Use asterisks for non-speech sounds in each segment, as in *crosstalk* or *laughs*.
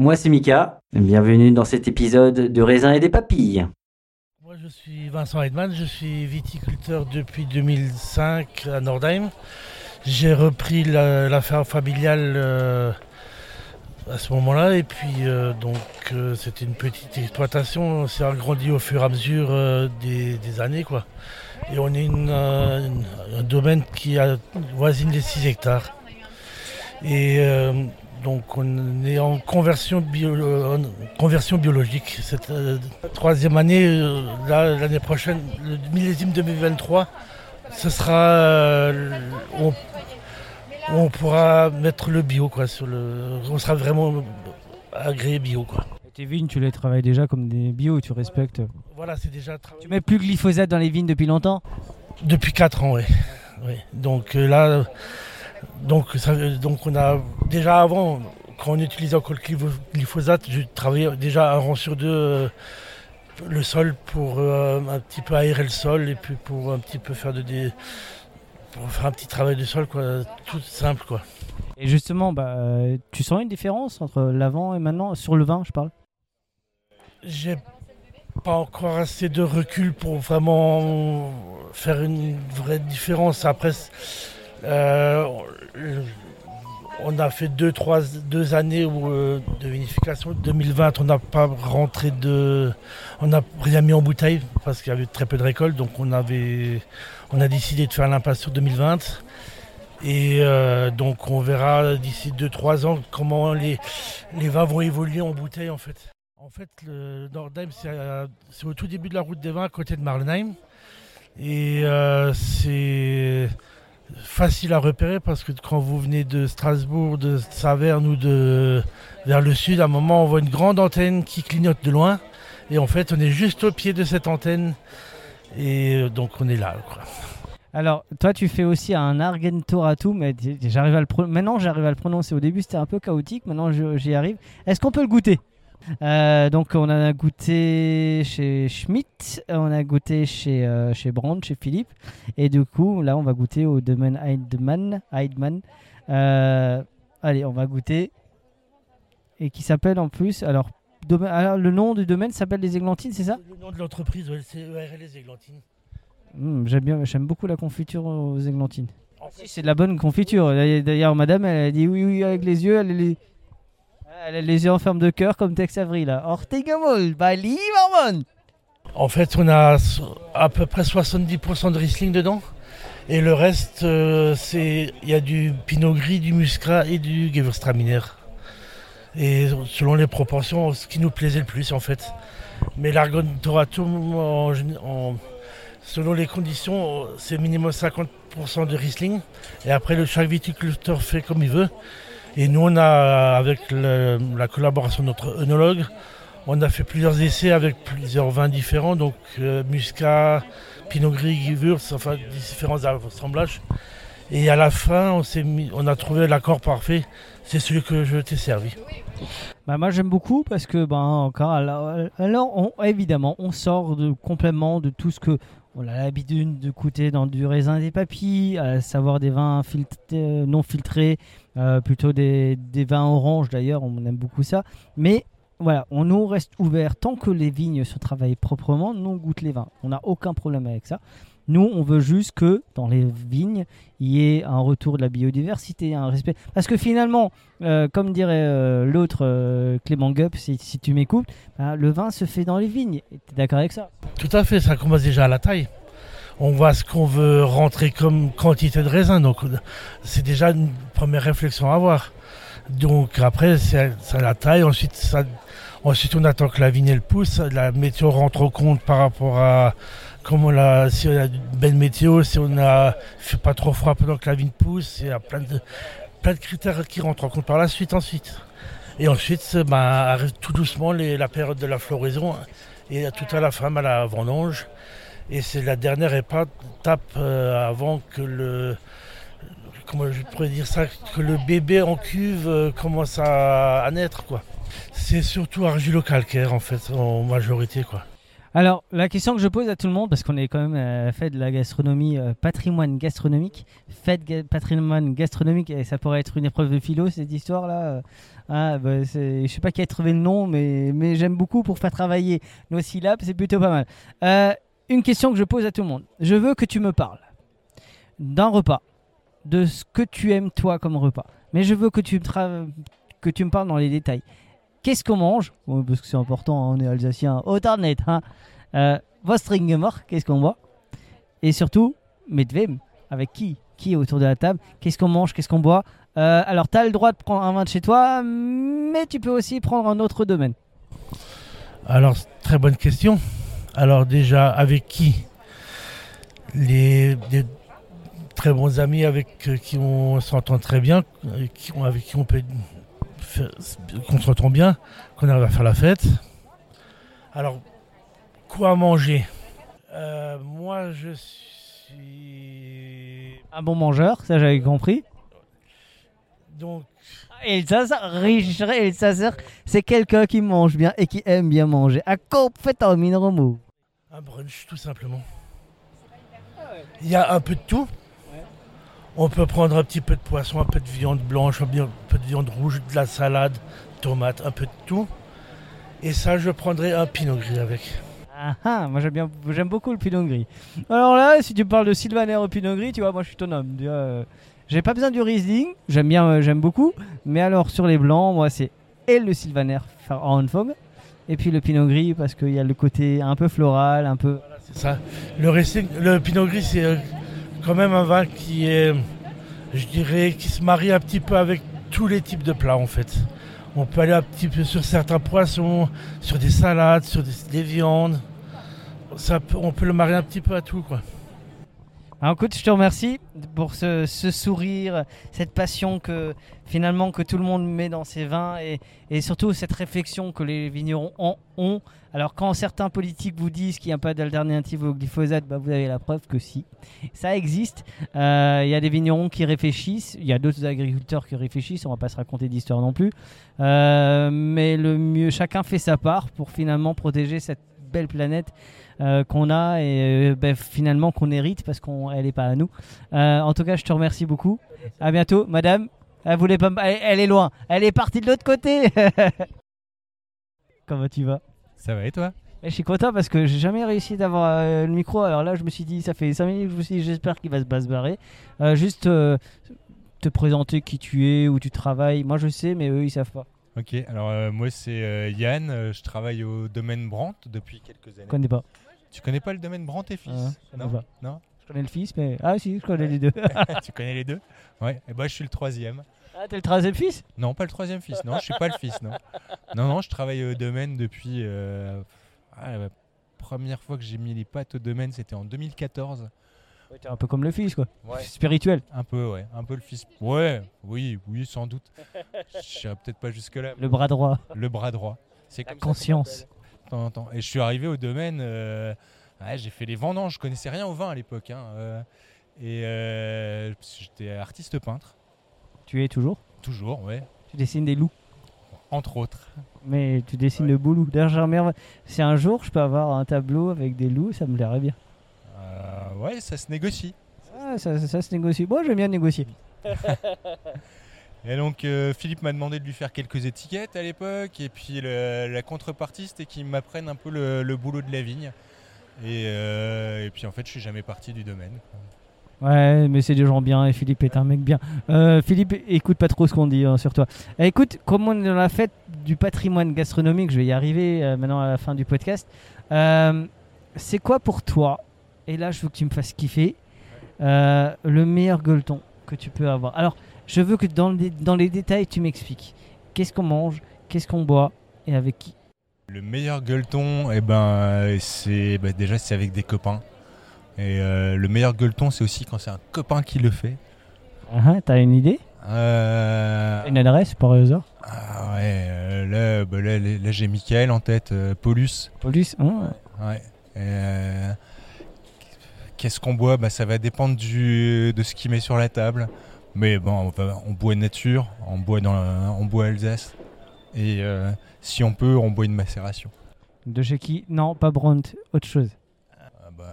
Moi c'est Mika, bienvenue dans cet épisode de raisin et des papilles. Moi, je suis Vincent Heidmann, je suis viticulteur depuis 2005 à Nordheim. J'ai repris la, la ferme familiale euh, à ce moment-là et puis euh, donc euh, c'était une petite exploitation, on s'est agrandi au fur et à mesure des, des années. Et on est un domaine qui a voisine les 6 hectares. Et donc on est en conversion, bio- euh, en conversion biologique. Cette euh, troisième année, euh, là, l'année prochaine, le millésime 2023, ce sera euh, on, on pourra mettre le bio quoi sur le. On sera vraiment agréé bio quoi. Tes vignes, tu les travailles déjà comme des bio, tu respectes. Voilà, c'est déjà travaillé. Tu mets plus glyphosate dans les vignes depuis longtemps? Depuis 4 ans, oui. oui. Donc euh, là, donc, ça, donc on a déjà avant, quand on utilisait encore le glypho- glyphosate, je travaillais déjà un rang sur deux euh, le sol pour euh, un petit peu aérer le sol et puis pour un petit peu faire de des pour faire un petit travail de sol quoi, tout simple quoi. Et justement, bah, euh, tu sens une différence entre l'avant et maintenant sur le vin, je parle? J'ai pas encore assez de recul pour vraiment faire une vraie différence. Après, euh, on a fait deux, trois, deux années euh, de vinification. 2020, on n'a pas rentré de, on n'a rien mis en bouteille parce qu'il y avait très peu de récolte. Donc on avait, on a décidé de faire l'impasse sur 2020. Et euh, donc on verra d'ici 2-3 ans comment les, vins vont évoluer en bouteille en fait. En fait, le Nordheim, c'est au tout début de la route des vins à côté de Marlenheim. Et c'est facile à repérer parce que quand vous venez de Strasbourg, de Saverne ou de vers le sud, à un moment, on voit une grande antenne qui clignote de loin. Et en fait, on est juste au pied de cette antenne. Et euh, donc, on est là. quoi. Alors, toi, tu fais aussi un Argentoratum, mais j'arrive à le maintenant j'arrive à le prononcer. Au début, c'était un peu chaotique, maintenant j'y arrive. Est-ce qu'on peut le goûter? Euh, Donc, on a goûté chez Schmitt, on a goûté chez, euh, chez Brand, chez Philippe, et du coup, là, on va goûter au domaine Heidmann. Heidmann. Euh, allez, on va goûter. Et qui s'appelle en plus, alors, domaine- alors, le nom du domaine s'appelle Les Églantines, c'est ça? Le nom de l'entreprise, ouais, c'est ERL Les Églantines. Hmm, J'aime bien, j'aime beaucoup la confiture aux églantines. C'est de la bonne confiture. D'ailleurs, madame, elle a dit oui, oui, avec les yeux. Elle les, elle a les yeux en forme de cœur comme Tex Avery là. Ortegamol, by Lieberman. En fait, on a à peu près 70% de Riesling dedans. Et le reste, euh, c'est il y a du Pinot Gris, du Muscat et du Gewürztraminer. Et selon les proportions, ce qui nous plaisait le plus en fait. Mais l'argontoratum, en, en- selon les conditions, c'est minimum 50% de Riesling. Et après, le, chaque viticulteur fait comme il veut. Et nous, on a, avec la collaboration de notre œnologue, on a fait plusieurs essais avec plusieurs vins différents, donc euh, muscat, pinot gris, gewürz, enfin différents assemblages. Et à la fin, on, mis, on a trouvé l'accord parfait. C'est celui que je t'ai servi. Bah, moi j'aime beaucoup parce que ben encore alors, évidemment on sort complètement de tout ce que on a l'habitude de goûter dans du raisin des papilles, à savoir des vins euh, non filtrés, euh, plutôt des, des vins oranges d'ailleurs, on aime beaucoup ça. Mais voilà, on nous reste ouvert tant que les vignes se travaillent proprement, nous on goûte les vins. On n'a aucun problème avec ça. Nous, on veut juste que dans les vignes, il y ait un retour de la biodiversité, un respect. Parce que finalement, euh, comme dirait euh, l'autre euh, Clément Gup, si, tu m'écoutes, bah, le vin se fait dans les vignes. Tu es d'accord avec ça? Tout à fait, ça commence déjà à la taille. On voit ce qu'on veut rentrer comme quantité de raisin, donc c'est déjà une première réflexion à avoir. Donc après, c'est la taille, ensuite, ensuite on attend que la vigne elle pousse, la météo rentre au compte par rapport à comment la, si on a une belle météo, si on a fait pas trop froid pendant que la vigne pousse, il y a plein de, critères qui rentrent en compte par la suite ensuite. Et ensuite, bah, arrive tout doucement la période de la floraison et tout à la fin, à la vendange. Et c'est la dernière étape euh, avant que le. Comment je pourrais dire ça Que le bébé en cuve euh, commence à, à naître, quoi. C'est surtout argilo-calcaire, en fait, en majorité, quoi. Alors, la question que je pose à tout le monde, parce qu'on est quand même euh, fait de la gastronomie, euh, patrimoine gastronomique, fait de ga- patrimoine gastronomique, et ça pourrait être une épreuve de philo, cette histoire-là. euh, ah, bah, je sais pas qui a trouvé le nom, mais, mais j'aime beaucoup pour faire travailler nos syllabes, c'est plutôt pas mal. Euh, une question que je pose à tout le monde. Je veux que tu me parles d'un repas, de ce que tu aimes toi comme repas. Mais je veux que tu me, que tu me parles dans les détails. Qu'est-ce qu'on mange Parce que c'est important, hein, on est alsacien. Au tarnet, hein. Euh, Qu'est-ce qu'on boit? Et surtout, mit wem Avec qui? Qui est autour de la table? Qu'est-ce qu'on mange? Qu'est-ce qu'on boit? Euh, Alors, tu as le droit de prendre un vin de chez toi, mais tu peux aussi prendre un autre domaine. Alors, très bonne question. Alors, déjà, avec qui? Les très bons amis avec euh, qui on s'entend très bien, euh, avec qui on peut qu'on s'entend bien, qu'on arrive à faire la fête. Alors, quoi manger? Euh, Moi, je suis. Un bon mangeur, ça j'avais compris. Donc, riche Elsasser, c'est quelqu'un qui mange bien et qui aime bien manger. Un minromo Un brunch, tout simplement. Il y a un peu de tout. On peut prendre un petit peu de poisson, un peu de viande blanche, un peu de viande rouge, de la salade, tomate, un peu de tout. Et ça, je prendrai un pinot gris avec. Ah ah, moi j'aime bien, j'aime beaucoup le pinot gris. Alors là, si tu parles de Sylvaner au pinot gris, tu vois, moi je suis ton homme. Euh, j'ai pas besoin du Riesling, j'aime bien, euh, j'aime beaucoup. Mais alors sur les blancs, moi c'est et le Sylvaner Frauenfog et puis le pinot gris parce qu'il y a le côté un peu floral, un peu. C'est ça. Le, Riesling- le pinot gris, c'est euh, quand même un vin qui est, je dirais, qui se marie un petit peu avec tous les types de plats en fait. On peut aller un petit peu sur certains poissons, sur des salades, sur des, des viandes. On peut le marier un petit peu à tout quoi. Alors écoute, je te remercie pour ce, sourire, cette passion que finalement que tout le monde met dans ses vins et, surtout cette réflexion que les vignerons ont. Alors quand certains politiques vous disent qu'il n'y a pas d'alternative au glyphosate, bah, vous avez la preuve que si. Ça existe. Euh, Il y a des vignerons qui réfléchissent, il y a d'autres agriculteurs qui réfléchissent, on va pas se raconter d'histoire non plus. Euh, mais le mieux, chacun fait sa part pour finalement protéger cette belle planète euh, qu'on a et euh, ben, finalement qu'on hérite parce qu'elle n'est pas à nous. Euh, en tout cas, je te remercie beaucoup. À bientôt, madame. Elle voulait pas, elle, elle est loin. Elle est partie de l'autre côté. *laughs* Comment tu vas? Ça va et toi? Et Je suis content parce que j'ai jamais réussi d'avoir euh, le micro. Alors là, je me suis dit, ça fait 5 minutes que je me suis dit, j'espère qu'il va se barrer. Euh, juste euh, te présenter qui tu es, où tu travailles. Moi, je sais, mais eux, ils savent pas. Ok, alors euh, moi c'est euh, Yann, euh, je travaille au domaine Brandt depuis quelques années. Je connais pas. Tu connais pas le domaine Brandt et fils Ah, je connais Non pas. Non Je connais le fils, mais. Ah, si, je connais les deux. *laughs* Tu connais les deux Ouais, et bah je suis le troisième. Ah, t'es le troisième fils? Non, pas le troisième fils. Non, je suis pas le fils. Non, non, non je travaille au domaine depuis. euh, ah, la première fois que j'ai mis les pattes au domaine, c'était en 2014. Ouais, T'es un peu comme le fils, quoi. Ouais. Spirituel. Un peu, ouais. Un peu le fils. Ouais, oui, oui, sans doute. *laughs* Je peut-être pas jusque-là. Le bras droit. Le bras droit. C'est La comme ça conscience. temps. Et je suis arrivé au domaine. euh, ouais, j'ai fait les vendanges. Je connaissais rien au vin à l'époque. hein, euh, et euh, j'étais artiste peintre. Tu es toujours? Toujours, ouais. Tu dessines des loups? Entre autres. Mais tu dessines le beau loup. D'ailleurs, si un jour je peux avoir un tableau avec des loups, ça me plairait bien. Ouais, ça se négocie. Ah, ça, ça- ça se négocie. Moi, j'aime bien négocier. Et donc euh, Philippe m'a demandé de lui faire quelques étiquettes à l'époque, et puis le- la contrepartie c'était qu'il m'apprenne un peu le, le boulot de la vigne. Et, euh, et puis en fait je suis jamais parti du domaine. Ouais, mais c'est des gens bien et Philippe est un mec bien. Euh, Philippe, écoute pas trop ce qu'on dit hein, sur toi. Eh, écoute, comme on est dans la fête du patrimoine gastronomique, je vais y arriver maintenant à la fin du podcast. C'est quoi pour toi Et là, je veux que tu me fasses kiffer. euh, le meilleur gueuleton que tu peux avoir. Alors, je veux que dans, le dans les détails, tu m'expliques. Qu'est-ce qu'on mange Qu'est-ce qu'on boit Et avec qui Le meilleur gueuleton, eh ben, c'est bah, déjà c'est avec des copains. Et euh, le meilleur gueuleton c'est aussi quand c'est un copain qui le fait. Ah, ah, T'as une idée? Euh, Une adresse par hasard? Ah ouais, euh, là, bah, là, là, là, j'ai Michael en tête, Paulus. Police hein? Ouais. Euh, Qu'est-ce qu'on boit bah, Ça va dépendre du, de ce qu'il met sur la table. Mais bon, on, boit nature, on boit, dans la- on boit Alsace. Et euh, si on peut, on boit une macération. De chez qui? Non, pas Brandt, autre chose. Ah bah,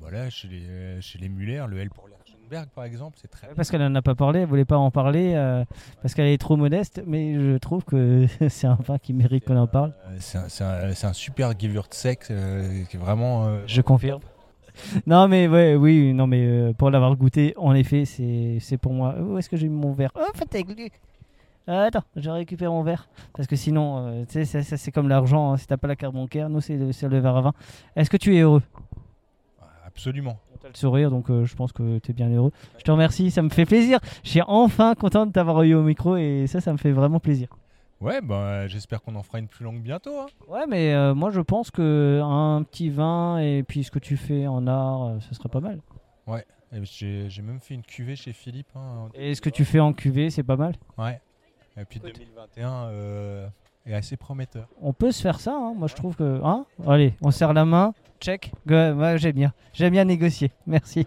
voilà, chez les, chez les Muller, le L pour l'Erchenberg par exemple, c'est très. Parce qu'elle en a pas parlé, elle voulait pas en parler euh, parce qu'elle est trop modeste, mais je trouve que *laughs* c'est un vin qui mérite qu'on en parle. Euh, C'est un, un- super Gewürzsek, euh, qui est vraiment. Je confirme. *laughs* Non mais ouais, oui, non mais euh, pour l'avoir goûté, en effet, c'est c'est pour moi. Où est-ce que j'ai mis mon verre? Oh, lui. Euh, attends, je récupère mon verre parce que sinon, euh, tu sais, ça, ça, c'est comme l'argent. hein, si t'as pas la carte bancaire, nous c'est le, le verre à vin. Est-ce que tu es heureux? Absolument. T'as le sourire, donc euh, je pense que tu es bien heureux. Je te remercie, ça me fait plaisir. Je suis enfin content de t'avoir eu au micro et ça, ça me fait vraiment plaisir. Ouais, bah, j'espère qu'on en fera une plus longue bientôt. hein. Ouais, mais euh, moi je pense que un petit vin et puis ce que tu fais en art, euh, ce serait pas mal. Ouais, et j'ai j'ai même fait une cuvée chez Philippe. hein, Et ce que tu fais en cuvée, c'est pas mal. Ouais. Et puis 2021 euh, est assez prometteur. On peut se faire ça, hein. moi je trouve que. Hein? Allez, on serre la main, check. Ouais, j'aime bien. J'aime bien négocier. Merci.